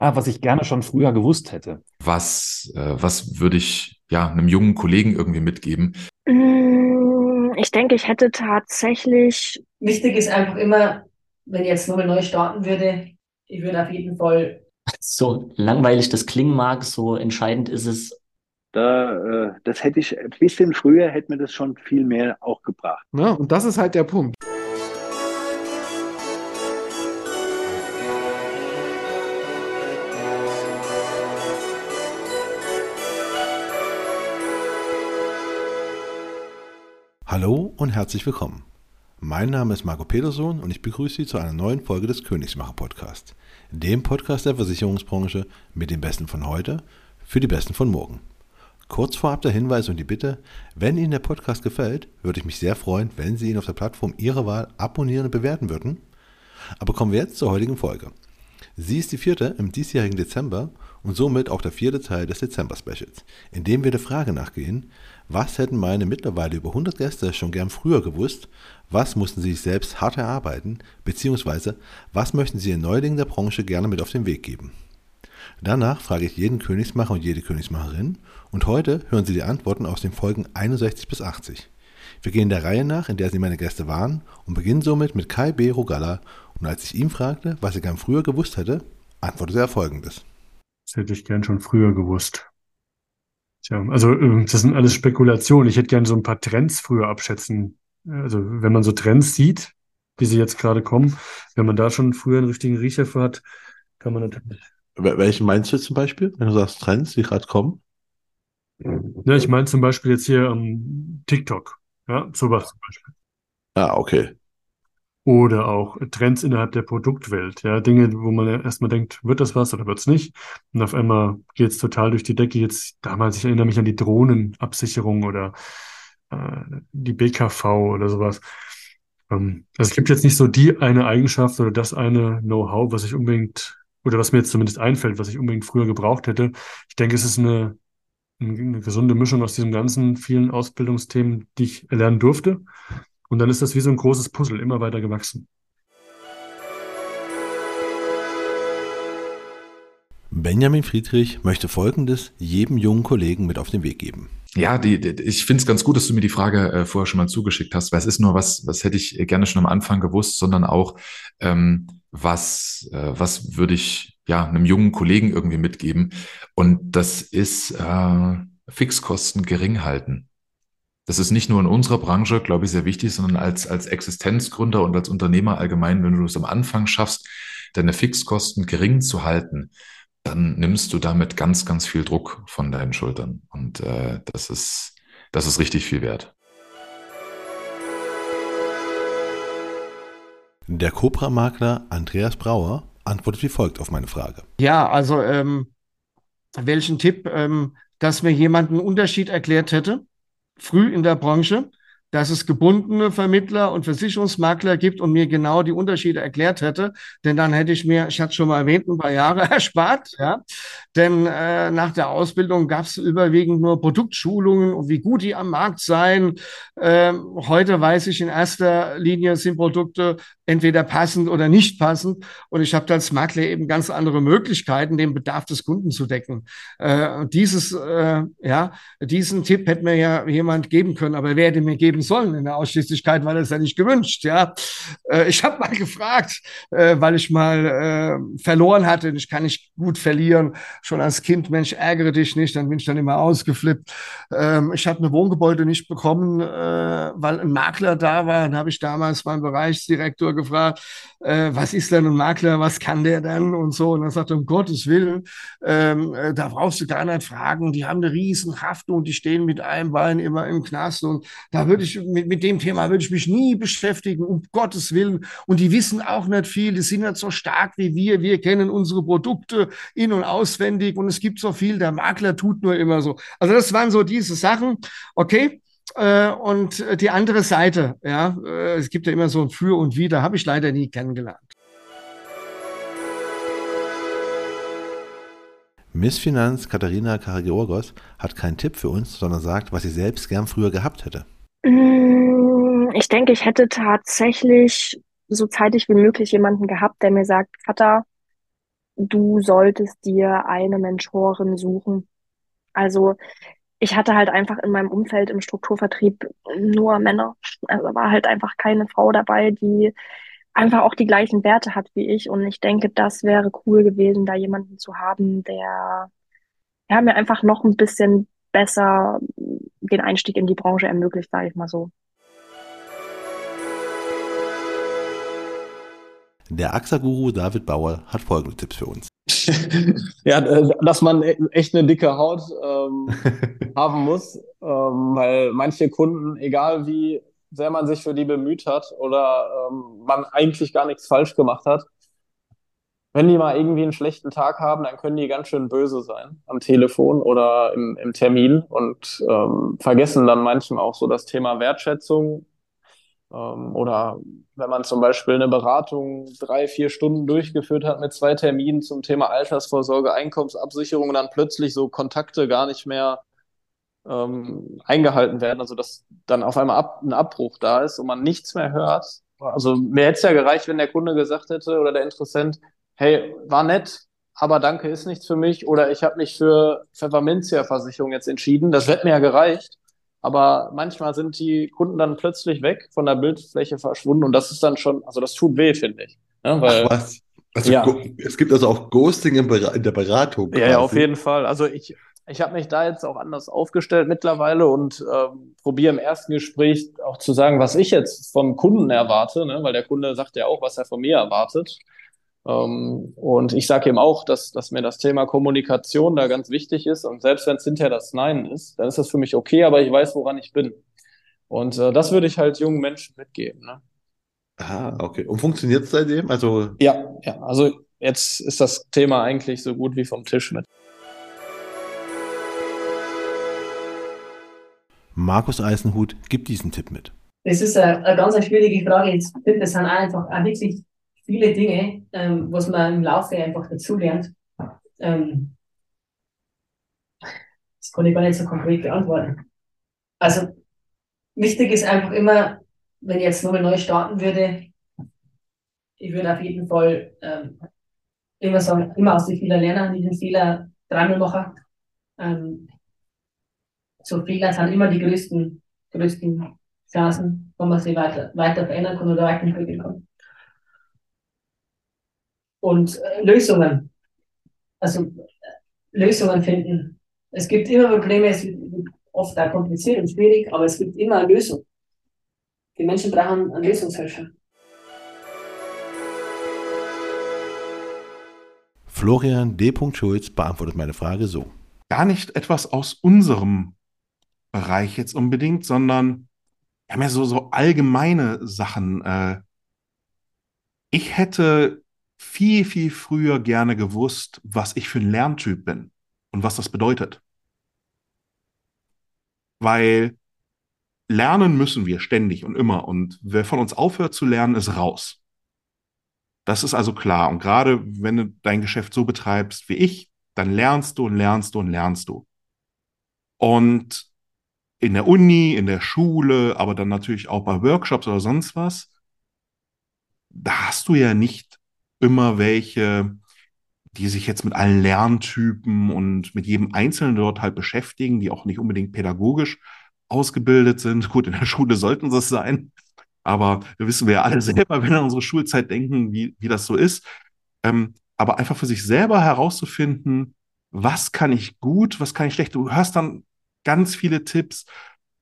Ah, was ich gerne schon früher gewusst hätte. Was, äh, was würde ich ja einem jungen Kollegen irgendwie mitgeben? Mm, Ich denke, ich hätte tatsächlich, Wichtig ist einfach immer, wenn ich jetzt nochmal neu starten würde, ich würde auf jeden Fall So langweilig das klingen mag, so entscheidend ist es, Da, äh, das hätte ich ein bisschen früher, hätte mir das schon viel mehr auch gebracht. Ne? Und das ist halt der Punkt. Hallo und herzlich willkommen. Mein Name ist Marco Peterson und ich begrüße Sie zu einer neuen Folge des Königsmacher Podcast, dem Podcast der Versicherungsbranche mit den Besten von heute für die Besten von morgen. Kurz vorab der Hinweis und die Bitte, wenn Ihnen der Podcast gefällt, würde ich mich sehr freuen, wenn Sie ihn auf der Plattform Ihrer Wahl abonnieren und bewerten würden. Aber kommen wir jetzt zur heutigen Folge. Sie ist die vierte im diesjährigen Dezember und somit auch der vierte Teil des Dezember-Specials, in dem wir der Frage nachgehen, was hätten meine mittlerweile über 100 Gäste schon gern früher gewusst, was mussten sie sich selbst hart erarbeiten, beziehungsweise was möchten sie den Neulingen der Branche gerne mit auf den Weg geben. Danach frage ich jeden Königsmacher und jede Königsmacherin und heute hören Sie die Antworten aus den Folgen 61 bis 80. Wir gehen der Reihe nach, in der Sie meine Gäste waren und beginnen somit mit Kai B. Rogalla und als ich ihn fragte, was er gern früher gewusst hätte, antwortete er folgendes. Das hätte ich gern schon früher gewusst. Tja, also äh, das sind alles Spekulationen. Ich hätte gern so ein paar Trends früher abschätzen. Also wenn man so Trends sieht, wie sie jetzt gerade kommen, wenn man da schon früher einen richtigen Riecher für hat, kann man natürlich. Wel- Welchen meinst du jetzt zum Beispiel, wenn du sagst Trends, die gerade kommen? Ja, ich meine zum Beispiel jetzt hier ähm, TikTok. Ja, sowas zum Beispiel. Ah, okay. Oder auch Trends innerhalb der Produktwelt. Ja, Dinge, wo man erstmal denkt, wird das was oder wird es nicht? Und auf einmal geht es total durch die Decke. Jetzt damals, ich erinnere mich an die Drohnenabsicherung oder äh, die BKV oder sowas. Ähm, also es gibt jetzt nicht so die eine Eigenschaft oder das eine Know-how, was ich unbedingt, oder was mir jetzt zumindest einfällt, was ich unbedingt früher gebraucht hätte. Ich denke, es ist eine, eine gesunde Mischung aus diesen ganzen vielen Ausbildungsthemen, die ich erlernen durfte. Und dann ist das wie so ein großes Puzzle, immer weiter gewachsen. Benjamin Friedrich möchte Folgendes jedem jungen Kollegen mit auf den Weg geben. Ja, die, die, ich finde es ganz gut, dass du mir die Frage äh, vorher schon mal zugeschickt hast, weil es ist nur was, was hätte ich gerne schon am Anfang gewusst, sondern auch, ähm, was, äh, was würde ich ja einem jungen Kollegen irgendwie mitgeben. Und das ist äh, Fixkosten gering halten. Das ist nicht nur in unserer Branche, glaube ich, sehr wichtig, sondern als, als Existenzgründer und als Unternehmer allgemein, wenn du es am Anfang schaffst, deine Fixkosten gering zu halten, dann nimmst du damit ganz, ganz viel Druck von deinen Schultern. Und äh, das ist, das ist richtig viel wert. Der Cobra-Makler Andreas Brauer antwortet wie folgt auf meine Frage. Ja, also ähm, welchen Tipp, ähm, dass mir jemand einen Unterschied erklärt hätte, früh in der Branche, dass es gebundene Vermittler und Versicherungsmakler gibt und mir genau die Unterschiede erklärt hätte, denn dann hätte ich mir, ich hatte schon mal erwähnt, ein paar Jahre erspart, ja, denn äh, nach der Ausbildung gab es überwiegend nur Produktschulungen und wie gut die am Markt seien. Ähm, heute weiß ich in erster Linie sind Produkte entweder passend oder nicht passend und ich habe als Makler eben ganz andere Möglichkeiten, den Bedarf des Kunden zu decken. Äh, dieses, äh, ja, diesen Tipp hätte mir ja jemand geben können, aber wer hätte mir geben sollen in der Ausschließlichkeit, er es ja nicht gewünscht, ja. Äh, ich habe mal gefragt, äh, weil ich mal äh, verloren hatte, ich kann nicht gut verlieren, schon als Kind, Mensch, ärgere dich nicht, dann bin ich dann immer ausgeflippt. Ähm, ich habe eine Wohngebäude nicht bekommen, äh, weil ein Makler da war, dann habe ich damals meinen Bereichsdirektor gefragt, äh, was ist denn ein Makler, was kann der denn und so. Und er sagte, um Gottes Willen, ähm, äh, da brauchst du gar nicht fragen, die haben eine riesen Haftung, die stehen mit einem Bein immer im Knast. Und da würde ich, mit, mit dem Thema würde ich mich nie beschäftigen, um Gottes Willen. Und die wissen auch nicht viel, die sind nicht so stark wie wir, wir kennen unsere Produkte in- und auswendig. Und es gibt so viel, der Makler tut nur immer so. Also das waren so diese Sachen, okay, äh, und die andere Seite, ja, äh, es gibt ja immer so ein Für und Wider, habe ich leider nie kennengelernt. Miss Finanz Katharina Karageorgos hat keinen Tipp für uns, sondern sagt, was sie selbst gern früher gehabt hätte. mm, ich denke, ich hätte tatsächlich so zeitig wie möglich jemanden gehabt, der mir sagt, Vater, du solltest dir eine Mentorin suchen. Also ich hatte halt einfach in meinem Umfeld im Strukturvertrieb nur Männer. Also war halt einfach keine Frau dabei, die einfach auch die gleichen Werte hat wie ich. Und ich denke, das wäre cool gewesen, da jemanden zu haben, der ja, mir einfach noch ein bisschen besser den Einstieg in die Branche ermöglicht, sage ich mal so. Der AXA-Guru David Bauer hat folgende Tipps für uns. ja, äh, dass man e-, echt eine dicke Haut ähm, haben muss, ähm, weil manche Kunden, egal wie sehr man sich für die bemüht hat oder ähm, man eigentlich gar nichts falsch gemacht hat, wenn die mal irgendwie einen schlechten Tag haben, dann können die ganz schön böse sein am Telefon oder im, im Termin und ähm, vergessen dann manchmal auch so das Thema Wertschätzung. Ähm, oder wenn man zum Beispiel eine Beratung drei, vier Stunden durchgeführt hat mit zwei Terminen zum Thema Altersvorsorge, Einkommensabsicherung und dann plötzlich so Kontakte gar nicht mehr ähm, eingehalten werden, also dass dann auf einmal ab, ein Abbruch da ist und man nichts mehr hört. Also mir hätte es ja gereicht, wenn der Kunde gesagt hätte oder der Interessent, hey, war nett, aber danke ist nichts für mich oder ich habe mich für Pfefferminzia-Versicherung jetzt entschieden. Das hätte mir ja gereicht. Aber manchmal sind die Kunden dann plötzlich weg, von der Bildfläche verschwunden und das ist dann schon, also das tut weh, finde ich. Ja, weil, Ach was? Also ja. es gibt also auch Ghosting in, der Beratung. Ja, ja, auf jeden Fall. Also ich, ich habe mich da jetzt auch anders aufgestellt mittlerweile und ähm, probiere im ersten Gespräch auch zu sagen, was ich jetzt vom Kunden erwarte, ne? weil der Kunde sagt ja auch, was er von mir erwartet. Ähm, und ich sage ihm auch, dass, dass mir das Thema Kommunikation da ganz wichtig ist. Und selbst wenn es hinterher das Nein ist, dann ist das für mich okay, aber ich weiß, woran ich bin. Und äh, das würde ich halt jungen Menschen mitgeben. Ne? Ah, okay. Und funktioniert es seitdem? Also ja, ja. Also jetzt ist das Thema eigentlich so gut wie vom Tisch mit. Markus Eisenhut gibt diesen Tipp mit. Das ist eine, eine ganz schwierige Frage. Ich finde, das sind einfach auch wirklich viele Dinge, ähm, was man im Laufe einfach dazulernt. Ähm, das kann ich gar nicht so konkret beantworten. Also wichtig ist einfach immer, wenn ich jetzt nochmal neu starten würde, ich würde auf jeden Fall ähm, immer sagen, immer aus den Fehlern lernen, nicht den Fehler dreimal machen. Ähm, so Fehler sind immer die größten, größten Chancen, wo man sich weiter, weiter verändern kann oder weiterentwickeln kann und äh, Lösungen. Also äh, Lösungen finden. Es gibt immer Probleme, es wird oft auch kompliziert und schwierig, aber es gibt immer eine Lösung. Die Menschen brauchen einen Lösungshelfer. Florian D. Schulz beantwortet meine Frage so. Gar nicht etwas aus unserem Bereich jetzt unbedingt, sondern wir haben ja so, so allgemeine Sachen. Äh, ich hätte viel, viel früher gerne gewusst, was ich für ein Lerntyp bin und was das bedeutet. Weil lernen müssen wir ständig und immer. Und wer von uns aufhört zu lernen, ist raus. Das ist also klar. Und gerade wenn du dein Geschäft so betreibst wie ich, dann lernst du und lernst du und lernst du. Und in der Uni, in der Schule, aber dann natürlich auch bei Workshops oder sonst was, da hast du ja nicht immer welche, die sich jetzt mit allen Lerntypen und mit jedem Einzelnen dort halt beschäftigen, die auch nicht unbedingt pädagogisch ausgebildet sind. Gut, in der Schule sollten sie es sein, aber wir wissen wir ja alle selber, wenn wir an unsere Schulzeit denken, wie, wie das so ist. Ähm, aber einfach für sich selber herauszufinden, was kann ich gut, was kann ich schlecht. Du hörst dann ganz viele Tipps.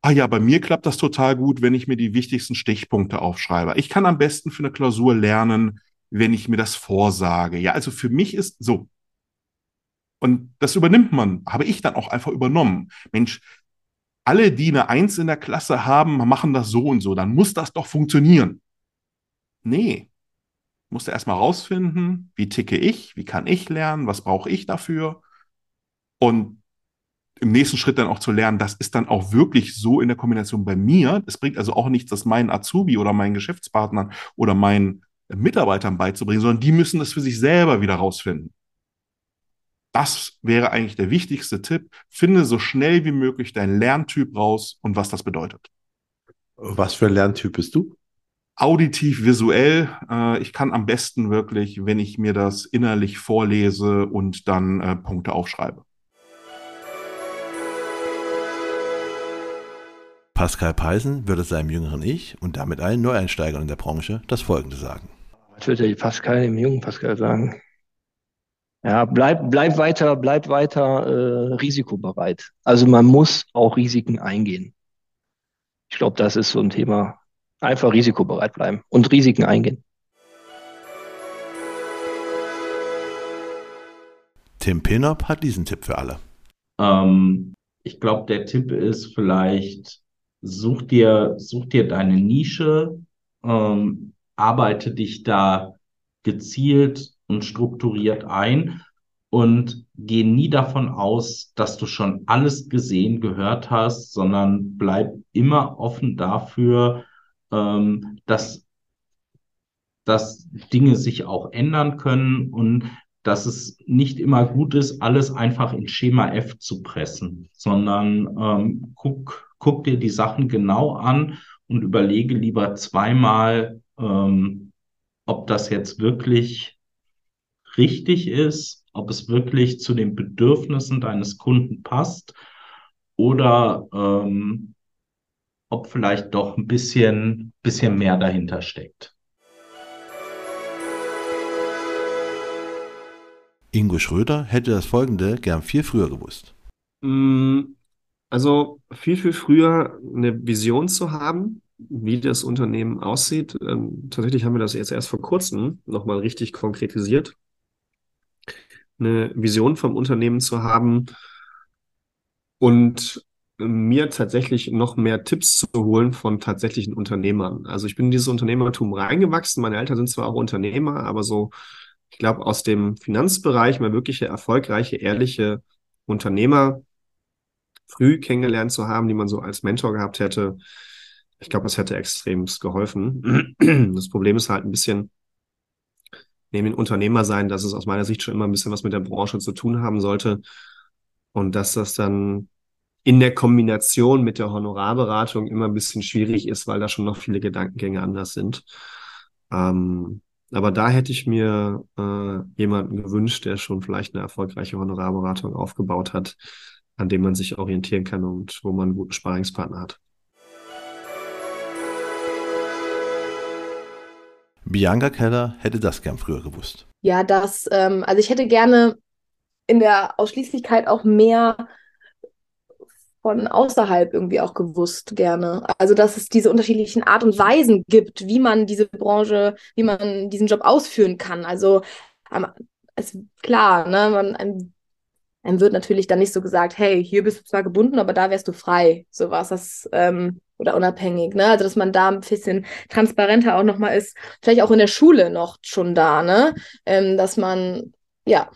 Ah ja, bei mir klappt das total gut, wenn ich mir die wichtigsten Stichpunkte aufschreibe. Ich kann am besten für eine Klausur lernen, wenn ich mir das vorsage. Ja, also für mich ist so. Und das übernimmt man, habe ich dann auch einfach übernommen. Mensch, alle, die eine Eins in der Klasse haben, machen das so und so, dann muss das doch funktionieren. Nee. Musste erstmal rausfinden, wie ticke ich, wie kann ich lernen, was brauche ich dafür. Und im nächsten Schritt dann auch zu lernen, das ist dann auch wirklich so in der Kombination bei mir. Es bringt also auch nichts, dass mein Azubi oder mein Geschäftspartner oder mein Mitarbeitern beizubringen, sondern die müssen es für sich selber wieder rausfinden. Das wäre eigentlich der wichtigste Tipp. Finde so schnell wie möglich deinen Lerntyp raus und was das bedeutet. Was für ein Lerntyp bist du? auditiv, visuell. Äh, ich kann am besten wirklich, wenn ich mir das innerlich vorlese und dann äh, Punkte aufschreibe. Pascal Peisen würde seinem jüngeren Ich und damit allen Neueinsteigern in der Branche das Folgende sagen. Was würde ich Pascal, dem jungen Pascal sagen? Ja, bleib, bleib weiter, bleib weiter äh, risikobereit. Also man muss auch Risiken eingehen. Ich glaube, das ist so ein Thema. Einfach risikobereit bleiben und Risiken eingehen. Tim Pinop hat diesen Tipp für alle. Ähm, ich glaube, der Tipp ist vielleicht, such dir, such dir deine Nische, ähm, arbeite dich da gezielt und strukturiert ein und geh nie davon aus, dass du schon alles gesehen, gehört hast, sondern bleib immer offen dafür, ähm, dass, dass Dinge sich auch ändern können und dass es nicht immer gut ist, alles einfach in Schema F zu pressen, sondern ähm, guck, guck dir die Sachen genau an und überlege lieber zweimal, ähm, ob das jetzt wirklich richtig ist, ob es wirklich zu den Bedürfnissen deines Kunden passt oder ähm, ob vielleicht doch ein bisschen, bisschen mehr dahinter steckt. Ingo Schröder hätte das Folgende gern viel früher gewusst. Mm, also viel, viel früher eine Vision zu haben, wie das Unternehmen aussieht. Ähm, tatsächlich haben wir das jetzt erst vor kurzem nochmal richtig konkretisiert. Eine Vision vom Unternehmen zu haben und mir tatsächlich noch mehr Tipps zu holen von tatsächlichen Unternehmern. Also ich bin in dieses Unternehmertum reingewachsen. Meine Eltern sind zwar auch Unternehmer, aber so, ich glaube, aus dem Finanzbereich mal wirkliche erfolgreiche, ehrliche Unternehmer früh kennengelernt zu haben, die man so als Mentor gehabt hätte, ich glaube, das hätte extremst geholfen. Das Problem ist halt ein bisschen, neben den Unternehmer sein, dass es aus meiner Sicht schon immer ein bisschen was mit der Branche zu tun haben sollte und dass das dann in der Kombination mit der Honorarberatung immer ein bisschen schwierig ist, weil da schon noch viele Gedankengänge anders sind. Ähm, aber da hätte ich mir äh, jemanden gewünscht, der schon vielleicht eine erfolgreiche Honorarberatung aufgebaut hat, an dem man sich orientieren kann und wo man einen guten Sparingspartner hat. Bianca Keller hätte das gern früher gewusst. Ja, das, ähm, also ich hätte gerne in der Ausschließlichkeit auch mehr von außerhalb irgendwie auch gewusst, gerne. Also, dass es diese unterschiedlichen Art und Weisen gibt, wie man diese Branche, wie man diesen Job ausführen kann. Also, ähm, ist klar, ne, man, einem, einem wird natürlich dann nicht so gesagt, hey, hier bist du zwar gebunden, aber da wärst du frei. So was das, ähm, oder unabhängig, ne? Also dass man da ein bisschen transparenter auch nochmal ist, vielleicht auch in der Schule noch schon da, ne? Ähm, dass man, ja,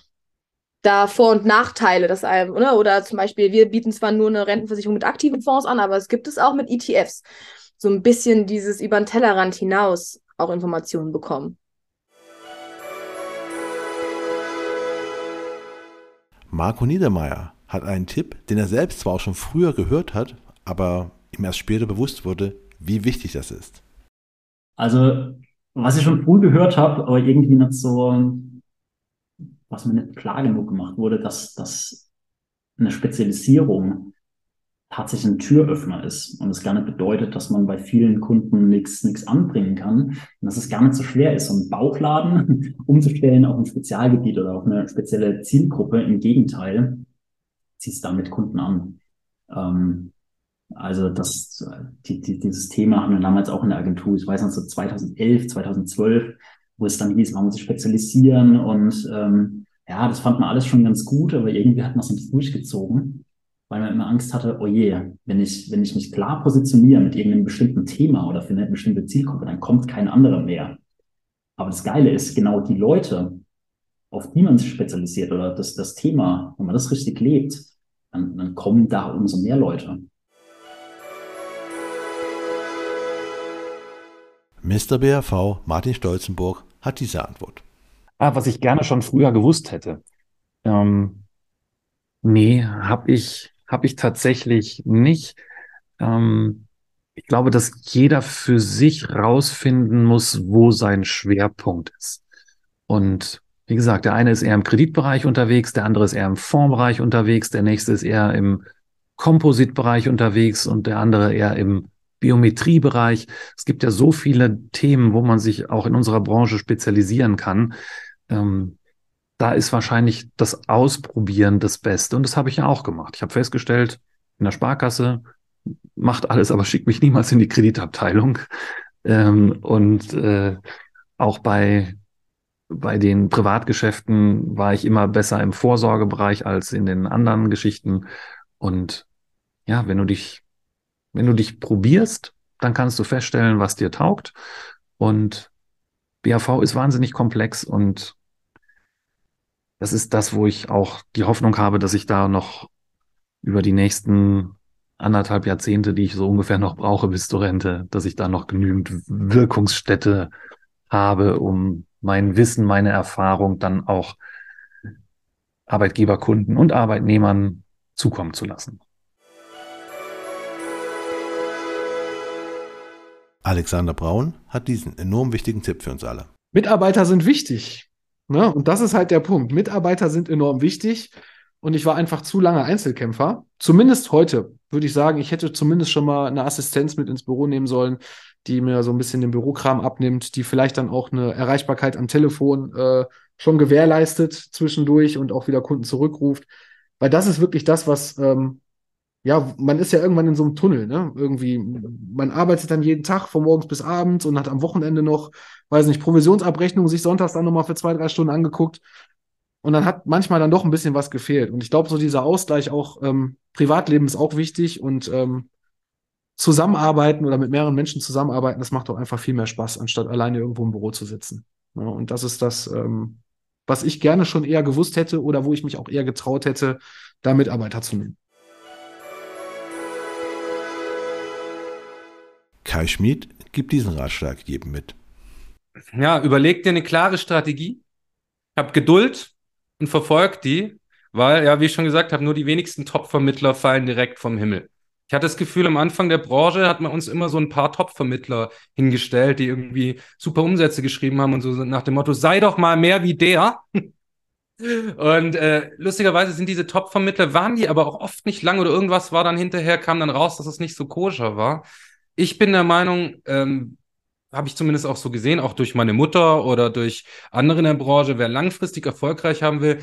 da Vor- und Nachteile, dass einem, ne? oder zum Beispiel, wir bieten zwar nur eine Rentenversicherung mit aktiven Fonds an, aber es gibt es auch mit ETFs. So ein bisschen dieses über den Tellerrand hinaus auch Informationen bekommen. Marco Niedermeyer hat einen Tipp, den er selbst zwar auch schon früher gehört hat, aber ihm erst später bewusst wurde, wie wichtig das ist. Also, was ich schon früh gehört habe, aber irgendwie nicht so, was mir nicht klar genug gemacht wurde, dass, dass eine Spezialisierung tatsächlich ein Türöffner ist und es gar nicht bedeutet, dass man bei vielen Kunden nichts nichts anbringen kann und dass es gar nicht so schwer ist, so einen Bauchladen umzustellen auf ein Spezialgebiet oder auf eine spezielle Zielgruppe. Im Gegenteil, ziehst damit Kunden an. Ähm, also das, die, die, dieses Thema haben wir damals auch in der Agentur, ich weiß noch so 2011, 2012, wo es dann hieß, man muss sich spezialisieren und ähm, ja, das fand man alles schon ganz gut, aber irgendwie hat man es nicht durchgezogen, weil man immer Angst hatte, oh je, wenn ich, wenn ich mich klar positioniere mit irgendeinem bestimmten Thema oder für eine bestimmte Zielgruppe, dann kommt kein anderer mehr. Aber das Geile ist, genau die Leute, auf die man sich spezialisiert oder das, das Thema, wenn man das richtig lebt, dann, dann kommen da umso mehr Leute. Mr. BRV Martin Stolzenburg hat diese Antwort. Ah, was ich gerne schon früher gewusst hätte. Ähm, nee, habe ich, hab ich tatsächlich nicht. Ähm, Ich glaube, dass jeder für sich rausfinden muss, wo sein Schwerpunkt ist. Und wie gesagt, der eine ist eher im Kreditbereich unterwegs, der andere ist eher im Fondsbereich unterwegs, der nächste ist eher im Kompositbereich unterwegs und der andere eher im Biometriebereich. Es gibt ja so viele Themen, wo man sich auch in unserer Branche spezialisieren kann. Ähm, da ist wahrscheinlich das Ausprobieren das Beste. Und das habe ich ja auch gemacht. Ich habe festgestellt, in der Sparkasse macht alles, aber schickt mich niemals in die Kreditabteilung. Ähm, und äh, auch bei bei den Privatgeschäften war ich immer besser im Vorsorgebereich als in den anderen Geschichten. Und ja, wenn du dich, wenn du dich probierst, dann kannst du feststellen, was dir taugt. Und BAV ist wahnsinnig komplex und das ist das, wo ich auch die Hoffnung habe, dass ich da noch über die nächsten anderthalb Jahrzehnte, die ich so ungefähr noch brauche bis zur Rente, dass ich da noch genügend Wirkungsstätte habe, um mein Wissen, meine Erfahrung dann auch Arbeitgeberkunden und Arbeitnehmern zukommen zu lassen. Alexander Braun hat diesen enorm wichtigen Tipp für uns alle. Mitarbeiter sind wichtig. Ne? Und das ist halt der Punkt. Mitarbeiter sind enorm wichtig. Und ich war einfach zu lange Einzelkämpfer. Zumindest heute würde ich sagen, ich hätte zumindest schon mal eine Assistenz mit ins Büro nehmen sollen, die mir so ein bisschen den Bürokram abnimmt, die vielleicht dann auch eine Erreichbarkeit am Telefon äh, schon gewährleistet zwischendurch und auch wieder Kunden zurückruft. Weil das ist wirklich das, was, ähm, ja, man ist ja irgendwann in so einem Tunnel, ne? Irgendwie, man arbeitet dann jeden Tag von morgens bis abends und hat am Wochenende noch, weiß nicht, Provisionsabrechnung sich sonntags dann nochmal für zwei, drei Stunden angeguckt. Und dann hat manchmal dann doch ein bisschen was gefehlt. Und ich glaube, so dieser Ausgleich auch, ähm, Privatleben ist auch wichtig und ähm, zusammenarbeiten oder mit mehreren Menschen zusammenarbeiten, das macht doch einfach viel mehr Spaß, anstatt alleine irgendwo im Büro zu sitzen. Ja, und das ist das, ähm, was ich gerne schon eher gewusst hätte oder wo ich mich auch eher getraut hätte, da Mitarbeiter zu nehmen. Kai Schmid gibt diesen Ratschlag jedem mit. Ja, überleg dir eine klare Strategie, hab Geduld und verfolg die, weil, ja, wie ich schon gesagt habe, nur die wenigsten Top-Vermittler fallen direkt vom Himmel. Ich hatte das Gefühl, am Anfang der Branche hat man uns immer so ein paar Top-Vermittler hingestellt, die irgendwie super Umsätze geschrieben haben und so nach dem Motto, sei doch mal mehr wie der. Und äh, lustigerweise sind diese Top-Vermittler, waren die aber auch oft nicht lang oder irgendwas war dann hinterher, kam dann raus, dass es nicht so koscher war. Ich bin der Meinung, ähm, habe ich zumindest auch so gesehen, auch durch meine Mutter oder durch andere in der Branche, wer langfristig erfolgreich haben will,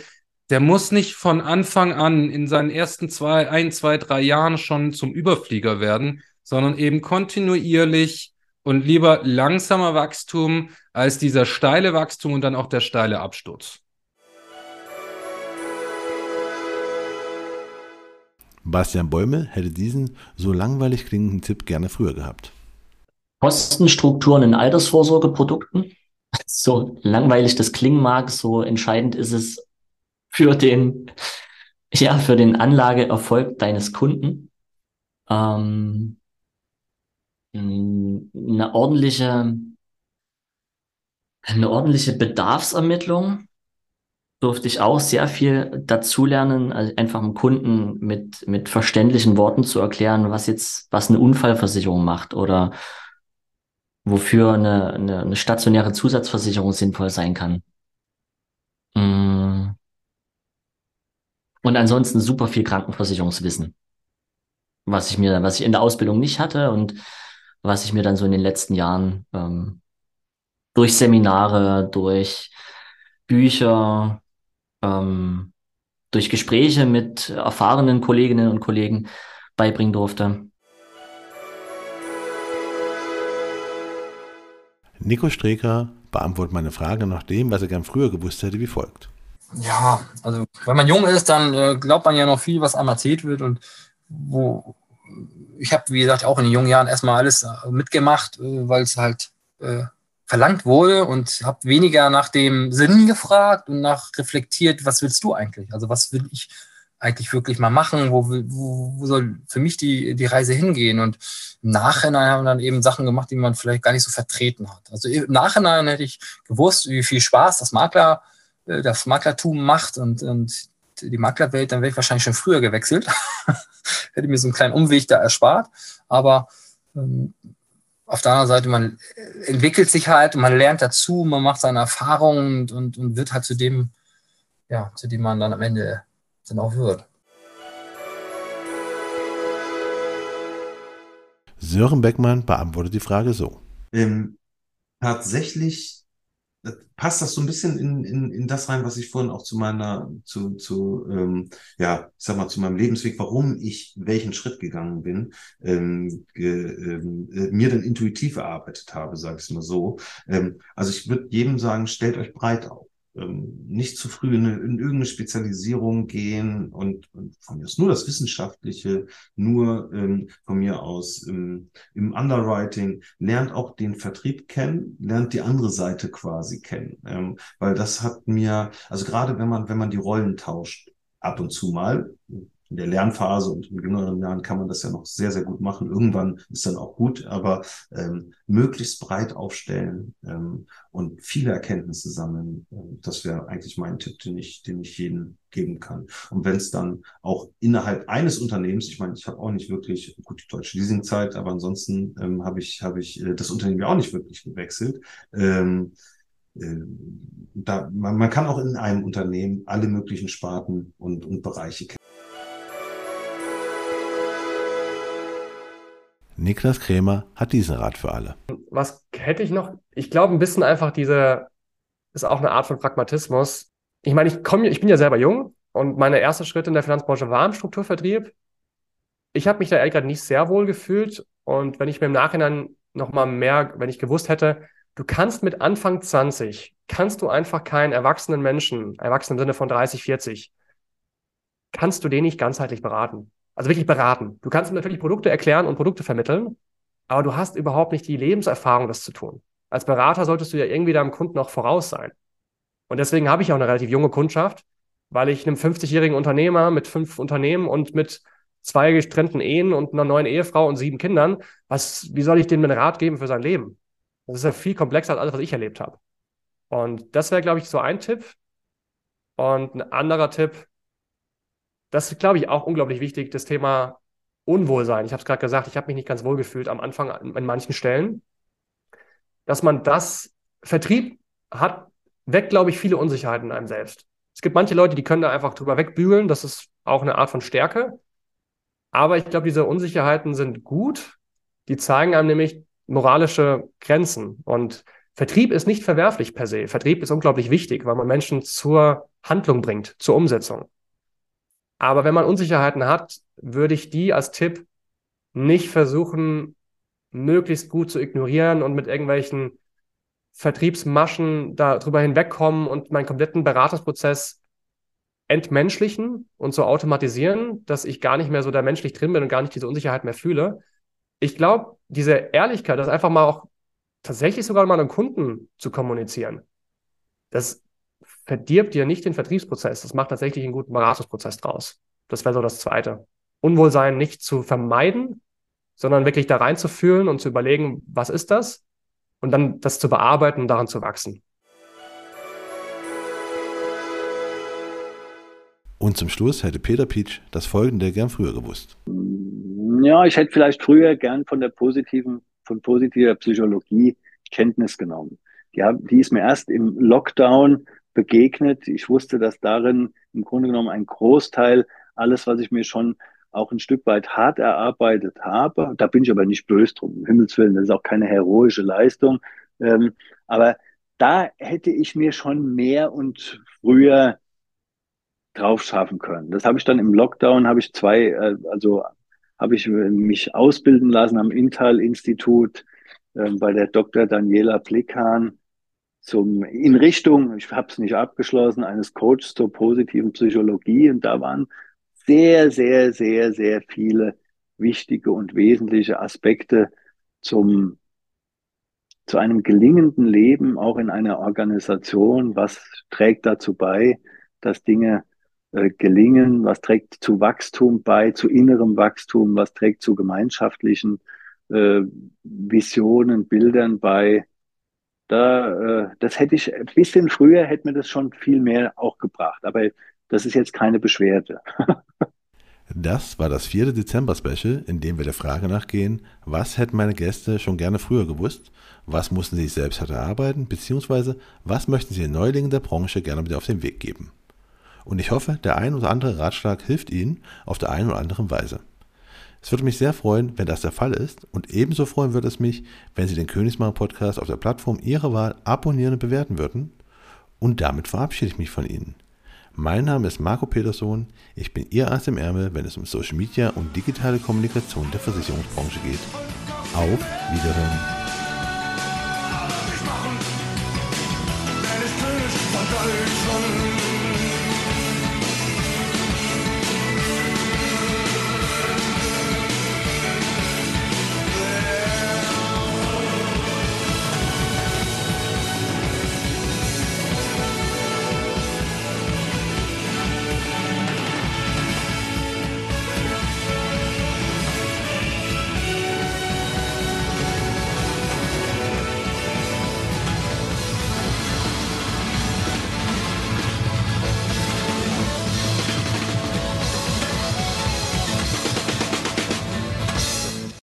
der muss nicht von Anfang an in seinen ersten zwei, ein, zwei, drei Jahren schon zum Überflieger werden, sondern eben kontinuierlich und lieber langsamer Wachstum als dieser steile Wachstum und dann auch der steile Absturz. Bastian Bäume hätte diesen so langweilig klingenden Tipp gerne früher gehabt. Kostenstrukturen in Altersvorsorgeprodukten. So langweilig das klingen mag, so entscheidend ist es für den, ja, für den Anlageerfolg deines Kunden. Ähm, eine ordentliche, eine ordentliche Bedarfsermittlung durfte ich auch sehr viel dazulernen, also einfach dem Kunden mit, mit verständlichen Worten zu erklären, was jetzt, was eine Unfallversicherung macht oder wofür eine, eine, eine stationäre Zusatzversicherung sinnvoll sein kann. Mm. Und ansonsten super viel Krankenversicherungswissen, was ich mir, was ich in der Ausbildung nicht hatte und was ich mir dann so in den letzten Jahren ähm, durch Seminare, durch Bücher, ähm, durch Gespräche mit erfahrenen Kolleginnen und Kollegen beibringen durfte. Nico Streker beantwortet meine Frage nach dem, was er gern früher gewusst hätte, wie folgt. Ja, also wenn man jung ist, dann äh, glaubt man ja noch viel, was einem erzählt wird. Und wo ich habe, wie gesagt, auch in den jungen Jahren erstmal alles äh, mitgemacht, äh, weil es halt äh, verlangt wurde und habe weniger nach dem Sinn gefragt und nach reflektiert, was willst du eigentlich? Also was will ich eigentlich wirklich mal machen? Wo, wo, wo soll für mich die, die Reise hingehen? Und im Nachhinein haben wir dann eben Sachen gemacht, die man vielleicht gar nicht so vertreten hat. Also im Nachhinein hätte ich gewusst, wie viel Spaß das Makler, äh, das Maklertum macht und, und die Maklerwelt, dann wäre ich wahrscheinlich schon früher gewechselt. hätte mir so einen kleinen Umweg da erspart. Aber ähm, auf der anderen Seite, man entwickelt sich halt, man lernt dazu, man macht seine Erfahrungen und, und, und wird halt zu dem, ja, zu dem man dann am Ende dann auch wird. Sören Beckmann beantwortet die Frage so. Ähm, tatsächlich äh, passt das so ein bisschen in, in, in das rein, was ich vorhin auch zu meiner, zu, zu ähm, ja, ich sag mal, zu meinem Lebensweg, warum ich welchen Schritt gegangen bin, ähm, ähm, äh, mir dann intuitiv erarbeitet habe, sage ich mal so. Ähm, also ich würde jedem sagen, stellt euch breit auf nicht zu früh in, in irgendeine Spezialisierung gehen und, und, von mir aus nur das Wissenschaftliche, nur ähm, von mir aus im, im Underwriting, lernt auch den Vertrieb kennen, lernt die andere Seite quasi kennen, ähm, weil das hat mir, also gerade wenn man wenn man die Rollen tauscht, ab und zu mal, in der Lernphase und in jüngeren Jahren kann man das ja noch sehr, sehr gut machen. Irgendwann ist dann auch gut, aber ähm, möglichst breit aufstellen ähm, und viele Erkenntnisse sammeln, äh, das wäre eigentlich mein Tipp, den ich, den ich jedem geben kann. Und wenn es dann auch innerhalb eines Unternehmens, ich meine, ich habe auch nicht wirklich, gut, die deutsche Leasingzeit, aber ansonsten ähm, habe ich, habe ich äh, das Unternehmen ja auch nicht wirklich gewechselt. Ähm, äh, da, man, man kann auch in einem Unternehmen alle möglichen Sparten und, und Bereiche kennen. Niklas Krämer hat diesen Rat für alle. Was hätte ich noch? Ich glaube, ein bisschen einfach diese, ist auch eine Art von Pragmatismus. Ich meine, ich komme, ich bin ja selber jung und meine erste Schritte in der Finanzbranche waren Strukturvertrieb. Ich habe mich da ehrlich gesagt nicht sehr wohl gefühlt und wenn ich mir im Nachhinein nochmal mehr, wenn ich gewusst hätte, du kannst mit Anfang 20, kannst du einfach keinen erwachsenen Menschen, erwachsenen im Sinne von 30, 40, kannst du den nicht ganzheitlich beraten. Also wirklich beraten. Du kannst natürlich Produkte erklären und Produkte vermitteln, aber du hast überhaupt nicht die Lebenserfahrung, das zu tun. Als Berater solltest du ja irgendwie deinem Kunden auch voraus sein. Und deswegen habe ich auch eine relativ junge Kundschaft, weil ich einem 50-jährigen Unternehmer mit fünf Unternehmen und mit zwei getrennten Ehen und einer neuen Ehefrau und sieben Kindern, was, wie soll ich dem einen Rat geben für sein Leben? Das ist ja viel komplexer als alles, was ich erlebt habe. Und das wäre, glaube ich, so ein Tipp. Und ein anderer Tipp, das ist, glaube ich, auch unglaublich wichtig, das Thema Unwohlsein. Ich habe es gerade gesagt, ich habe mich nicht ganz wohl gefühlt am Anfang an, an manchen Stellen. Dass man das, Vertrieb hat, weckt, glaube ich, viele Unsicherheiten in einem selbst. Es gibt manche Leute, die können da einfach drüber wegbügeln. Das ist auch eine Art von Stärke. Aber ich glaube, diese Unsicherheiten sind gut. Die zeigen einem nämlich moralische Grenzen. Und Vertrieb ist nicht verwerflich per se. Vertrieb ist unglaublich wichtig, weil man Menschen zur Handlung bringt, zur Umsetzung. Aber wenn man Unsicherheiten hat, würde ich die als Tipp nicht versuchen, möglichst gut zu ignorieren und mit irgendwelchen Vertriebsmaschen darüber hinwegkommen und meinen kompletten Beratungsprozess entmenschlichen und so automatisieren, dass ich gar nicht mehr so da menschlich drin bin und gar nicht diese Unsicherheit mehr fühle. Ich glaube, diese Ehrlichkeit, das einfach mal auch tatsächlich sogar mal einem Kunden zu kommunizieren, das verdirbt dir nicht den Vertriebsprozess. Das macht tatsächlich einen guten Beratungsprozess draus. Das wäre so das Zweite. Unwohlsein nicht zu vermeiden, sondern wirklich da reinzufühlen und zu überlegen, was ist das? Und dann das zu bearbeiten und daran zu wachsen. Und zum Schluss hätte Peter Pietsch das Folgende gern früher gewusst. Ja, ich hätte vielleicht früher gern von der positiven, von positiver Psychologie Kenntnis genommen. Die, die ist mir erst im Lockdown begegnet. Ich wusste, dass darin im Grunde genommen ein Großteil alles, was ich mir schon auch ein Stück weit hart erarbeitet habe, da bin ich aber nicht böse drum, um Himmels Willen, das ist auch keine heroische Leistung, ähm, aber da hätte ich mir schon mehr und früher drauf schaffen können. Das habe ich dann im Lockdown, habe ich zwei, äh, also habe ich mich ausbilden lassen am Intal-Institut äh, bei der Dr. Daniela Plikan zum, in Richtung, ich habe es nicht abgeschlossen, eines Coaches zur positiven Psychologie. Und da waren sehr, sehr, sehr, sehr viele wichtige und wesentliche Aspekte zum, zu einem gelingenden Leben, auch in einer Organisation. Was trägt dazu bei, dass Dinge äh, gelingen? Was trägt zu Wachstum bei, zu innerem Wachstum? Was trägt zu gemeinschaftlichen äh, Visionen, Bildern bei? Da, äh, das hätte ich ein bisschen früher hätte mir das schon viel mehr auch gebracht. Aber das ist jetzt keine Beschwerde. Das war das vierte Dezember-Special, in dem wir der Frage nachgehen, was hätten meine Gäste schon gerne früher gewusst, was mussten sie sich selbst hart erarbeiten, beziehungsweise was möchten sie den Neulingen der Branche gerne mit auf den Weg geben. Und ich hoffe, der ein oder andere Ratschlag hilft Ihnen auf der einen oder anderen Weise. Es würde mich sehr freuen, wenn das der Fall ist und ebenso freuen würde es mich, wenn Sie den Königsmacher Podcast auf der Plattform Ihrer Wahl abonnieren und bewerten würden. Und damit verabschiede ich mich von Ihnen. Mein Name ist Marco Peterson. Ich bin Ihr Arzt im Ärmel, wenn es um Social Media und digitale Kommunikation der Versicherungsbranche geht. Auf Wiederhören.